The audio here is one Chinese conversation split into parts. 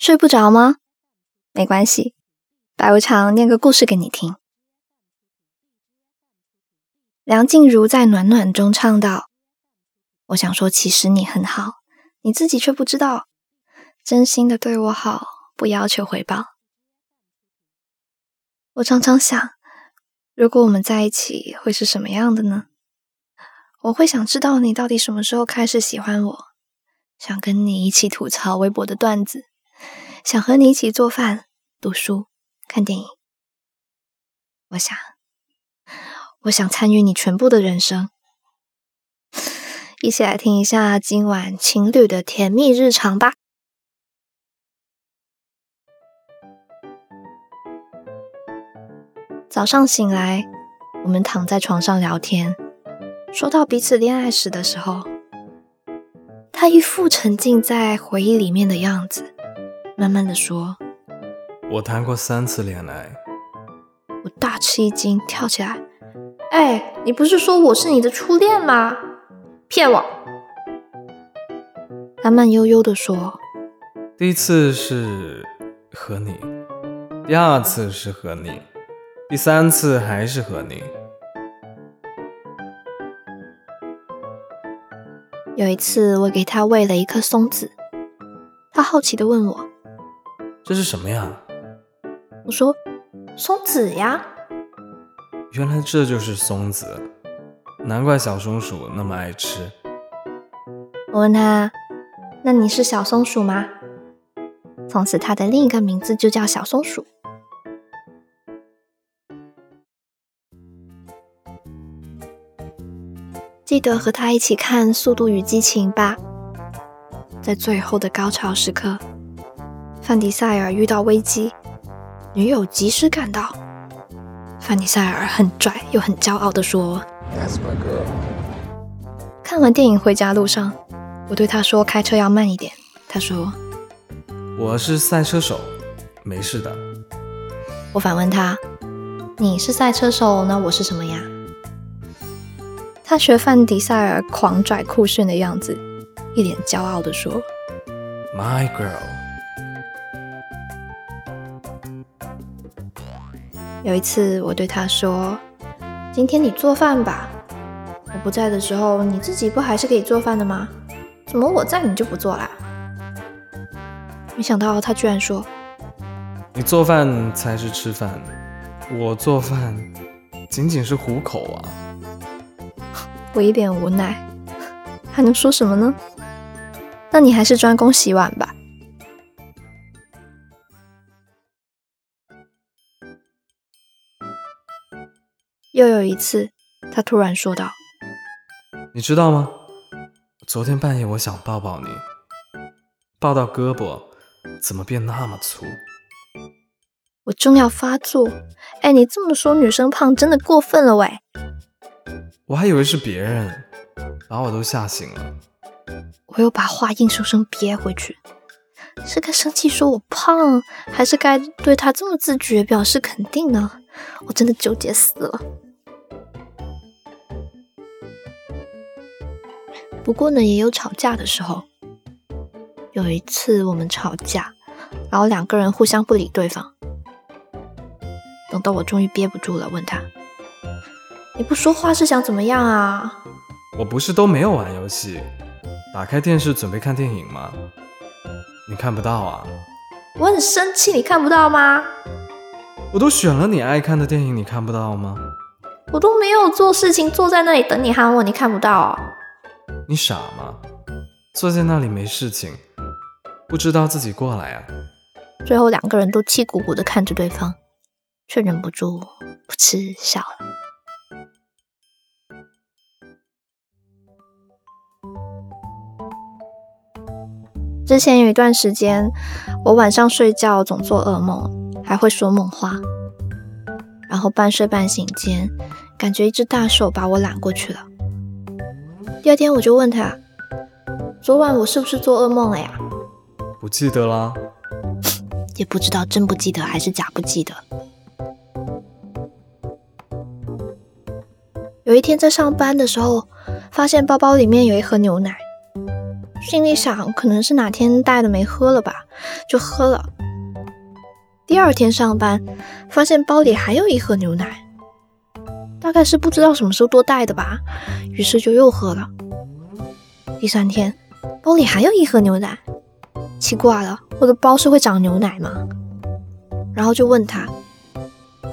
睡不着吗？没关系，白无常念个故事给你听。梁静茹在《暖暖》中唱道：“我想说，其实你很好，你自己却不知道，真心的对我好，不要求回报。”我常常想，如果我们在一起会是什么样的呢？我会想知道你到底什么时候开始喜欢我，想跟你一起吐槽微博的段子。想和你一起做饭、读书、看电影。我想，我想参与你全部的人生。一起来听一下今晚情侣的甜蜜日常吧。早上醒来，我们躺在床上聊天，说到彼此恋爱时的时候，他一副沉浸在回忆里面的样子。慢慢的说，我谈过三次恋爱。我大吃一惊，跳起来，哎，你不是说我是你的初恋吗？骗我！他慢悠悠的说，第一次是和你，第二次是和你，第三次还是和你。有一次我给他喂了一颗松子，他好奇的问我。这是什么呀？我说松子呀，原来这就是松子，难怪小松鼠那么爱吃。我问他：“那你是小松鼠吗？”从此，他的另一个名字就叫小松鼠。记得和他一起看《速度与激情》吧，在最后的高潮时刻。范迪塞尔遇到危机，女友及时赶到。范迪塞尔很拽又很骄傲地说：“That's my girl。”看完电影回家路上，我对他说：“开车要慢一点。”他说：“我是赛车手，没事的。”我反问他：“你是赛车手，那我是什么呀？”他学范迪塞尔狂拽酷炫的样子，一脸骄傲地说：“My girl。”有一次，我对他说：“今天你做饭吧，我不在的时候，你自己不还是可以做饭的吗？怎么我在你就不做啦？”没想到他居然说：“你做饭才是吃饭，我做饭仅仅是糊口啊。”我一脸无奈，还能说什么呢？那你还是专攻洗碗吧。又有一次，他突然说道：“你知道吗？昨天半夜我想抱抱你，抱到胳膊怎么变那么粗？我正要发作，哎，你这么说女生胖真的过分了喂！我还以为是别人把我都吓醒了。我又把话硬生生憋回去，是该生气说我胖，还是该对他这么自觉表示肯定呢？我真的纠结死了。”不过呢，也有吵架的时候。有一次我们吵架，然后两个人互相不理对方。等到我终于憋不住了，问他：“你不说话是想怎么样啊？”“我不是都没有玩游戏，打开电视准备看电影吗？你看不到啊？”“我很生气，你看不到吗？”“我都选了你爱看的电影，你看不到吗？”“我都没有做事情，坐在那里等你喊我，你看不到。”你傻吗？坐在那里没事情，不知道自己过来啊。最后两个人都气鼓鼓的看着对方，却忍不住噗嗤笑了。之前有一段时间，我晚上睡觉总做噩梦，还会说梦话，然后半睡半醒间，感觉一只大手把我揽过去了。第二天我就问他，昨晚我是不是做噩梦了呀？不记得啦，也不知道真不记得还是假不记得。有一天在上班的时候，发现包包里面有一盒牛奶，心里想可能是哪天带的没喝了吧，就喝了。第二天上班，发现包里还有一盒牛奶。大概是不知道什么时候多带的吧，于是就又喝了。第三天，包里还有一盒牛奶，奇怪了，我的包是会长牛奶吗？然后就问他，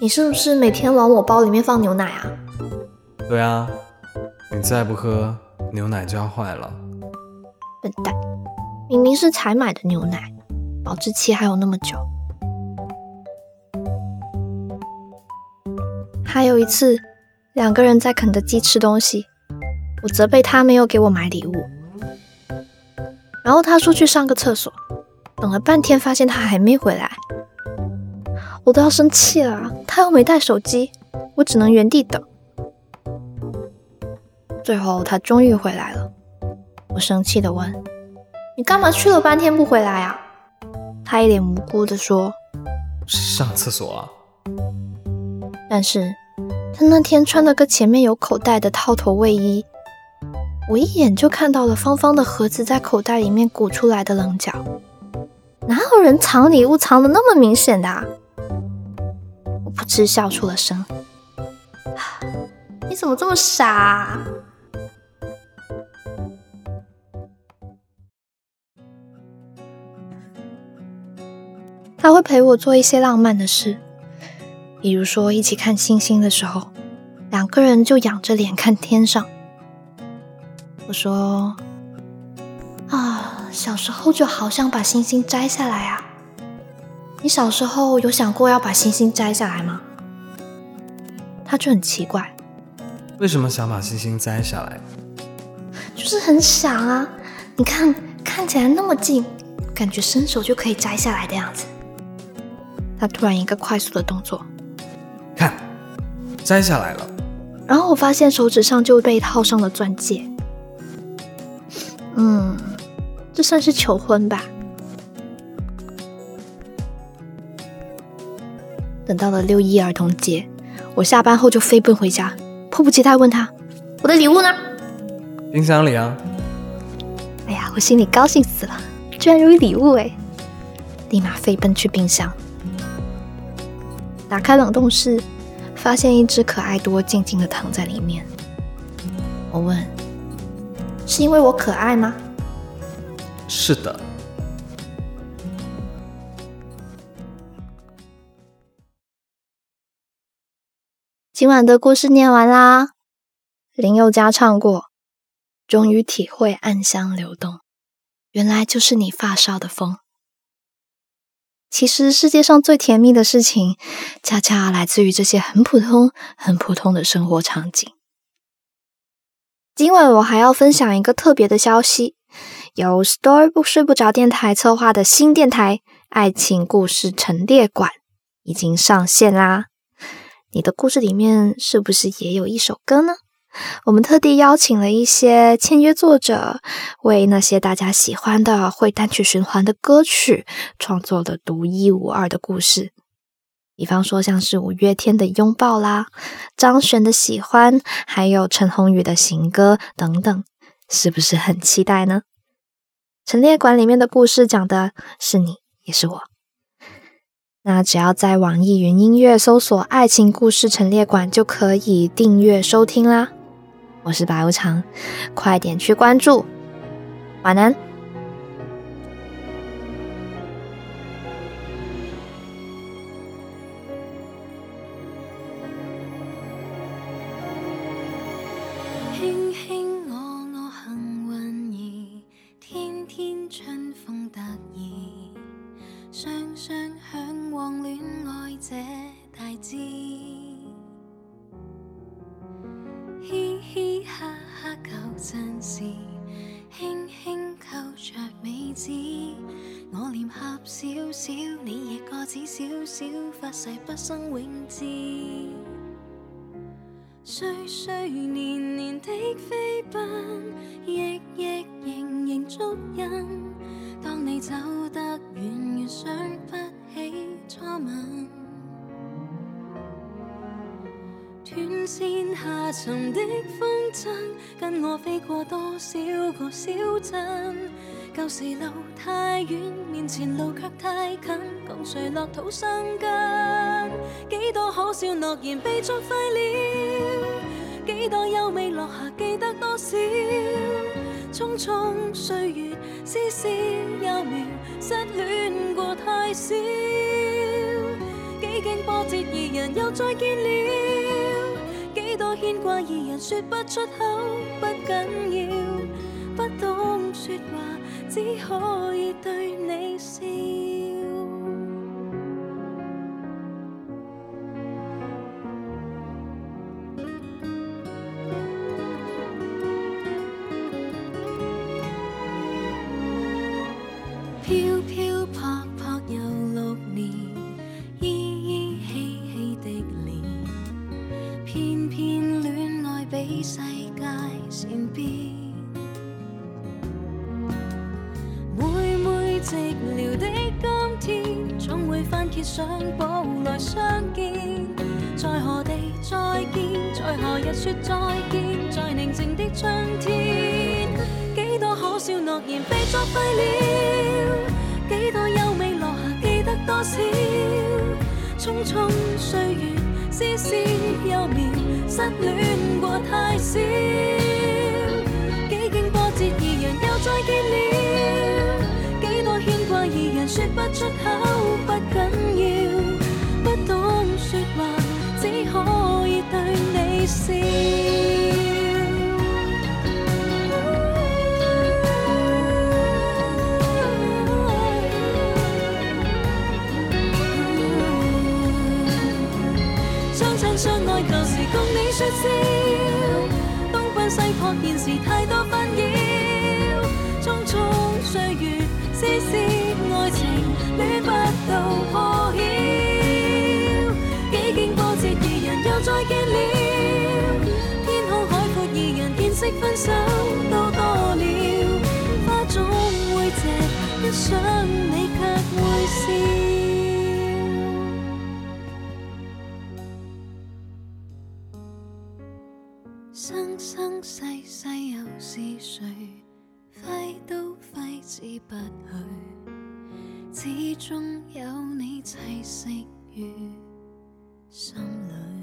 你是不是每天往我包里面放牛奶啊？对啊，你再不喝，牛奶就要坏了。笨蛋，明明是才买的牛奶，保质期还有那么久。还有一次。两个人在肯德基吃东西，我责备他没有给我买礼物，然后他说去上个厕所，等了半天发现他还没回来，我都要生气了，他又没带手机，我只能原地等。最后他终于回来了，我生气的问：“你干嘛去了半天不回来啊？”他一脸无辜的说：“上厕所。”啊。”但是。他那天穿了个前面有口袋的套头卫衣，我一眼就看到了方方的盒子在口袋里面鼓出来的棱角。哪有人藏礼物藏的那么明显的？啊？我不知笑出了声。你怎么这么傻？他会陪我做一些浪漫的事。比如说，一起看星星的时候，两个人就仰着脸看天上。我说：“啊，小时候就好想把星星摘下来啊！你小时候有想过要把星星摘下来吗？”他就很奇怪：“为什么想把星星摘下来？”就是很想啊！你看看起来那么近，感觉伸手就可以摘下来的样子。他突然一个快速的动作。摘下来了，然后我发现手指上就被套上了钻戒，嗯，这算是求婚吧。等到了六一儿童节，我下班后就飞奔回家，迫不及待问他：“我的礼物呢？”冰箱里啊。哎呀，我心里高兴死了，居然有礼物哎！立马飞奔去冰箱，打开冷冻室。发现一只可爱多静静的躺在里面，我问：“是因为我可爱吗？”是的。今晚的故事念完啦，林宥嘉唱过，终于体会暗香流动，原来就是你发梢的风。其实世界上最甜蜜的事情，恰恰来自于这些很普通、很普通的生活场景。今晚我还要分享一个特别的消息：由 Store 睡不着电台策划的新电台《爱情故事陈列馆》已经上线啦！你的故事里面是不是也有一首歌呢？我们特地邀请了一些签约作者，为那些大家喜欢的会单曲循环的歌曲创作了独一无二的故事。比方说像是五月天的拥抱啦、张悬的喜欢，还有陈鸿宇的行歌等等，是不是很期待呢？陈列馆里面的故事讲的是你也是我。那只要在网易云音乐搜索“爱情故事陈列馆”就可以订阅收听啦。我是白无常，快点去关注，晚安。小发誓不生永志，岁岁年年的飞奔，亦亦仍仍足印。当你走得远，越想不起初吻。断线下沉的风筝，跟我飞过多少个小镇。旧时路太远，面前路却太近，共谁落土生根？几多可笑诺言被作废了，几多优美落下记得多少？匆匆岁月，丝丝幼苗，失恋过太少。几经波折，二人又再见了，几多牵挂，二人说不出口，不紧要。不懂说话，只可以对你笑。飘飘泊泊又六年，依依稀稀的脸，偏偏恋爱比世。想步来相见，在何地再见，在何日说再见，在宁静的春天，几多可笑诺言被作废了，几多优美落下记得多少？匆匆岁月，丝丝幼年失恋过太少。爱二人说不出口，不紧要，不懂说话，只可以对你笑。相亲相爱，旧时共你说笑，东奔西跑，现时太多纷扰，匆匆岁月，丝丝。恋不到破晓，几经波折，二人又再见了。天空海阔，二人见识分手都多了。花总会谢，一想你却会笑。生生世世又是谁挥都挥之不去？始终有你栖息于心里。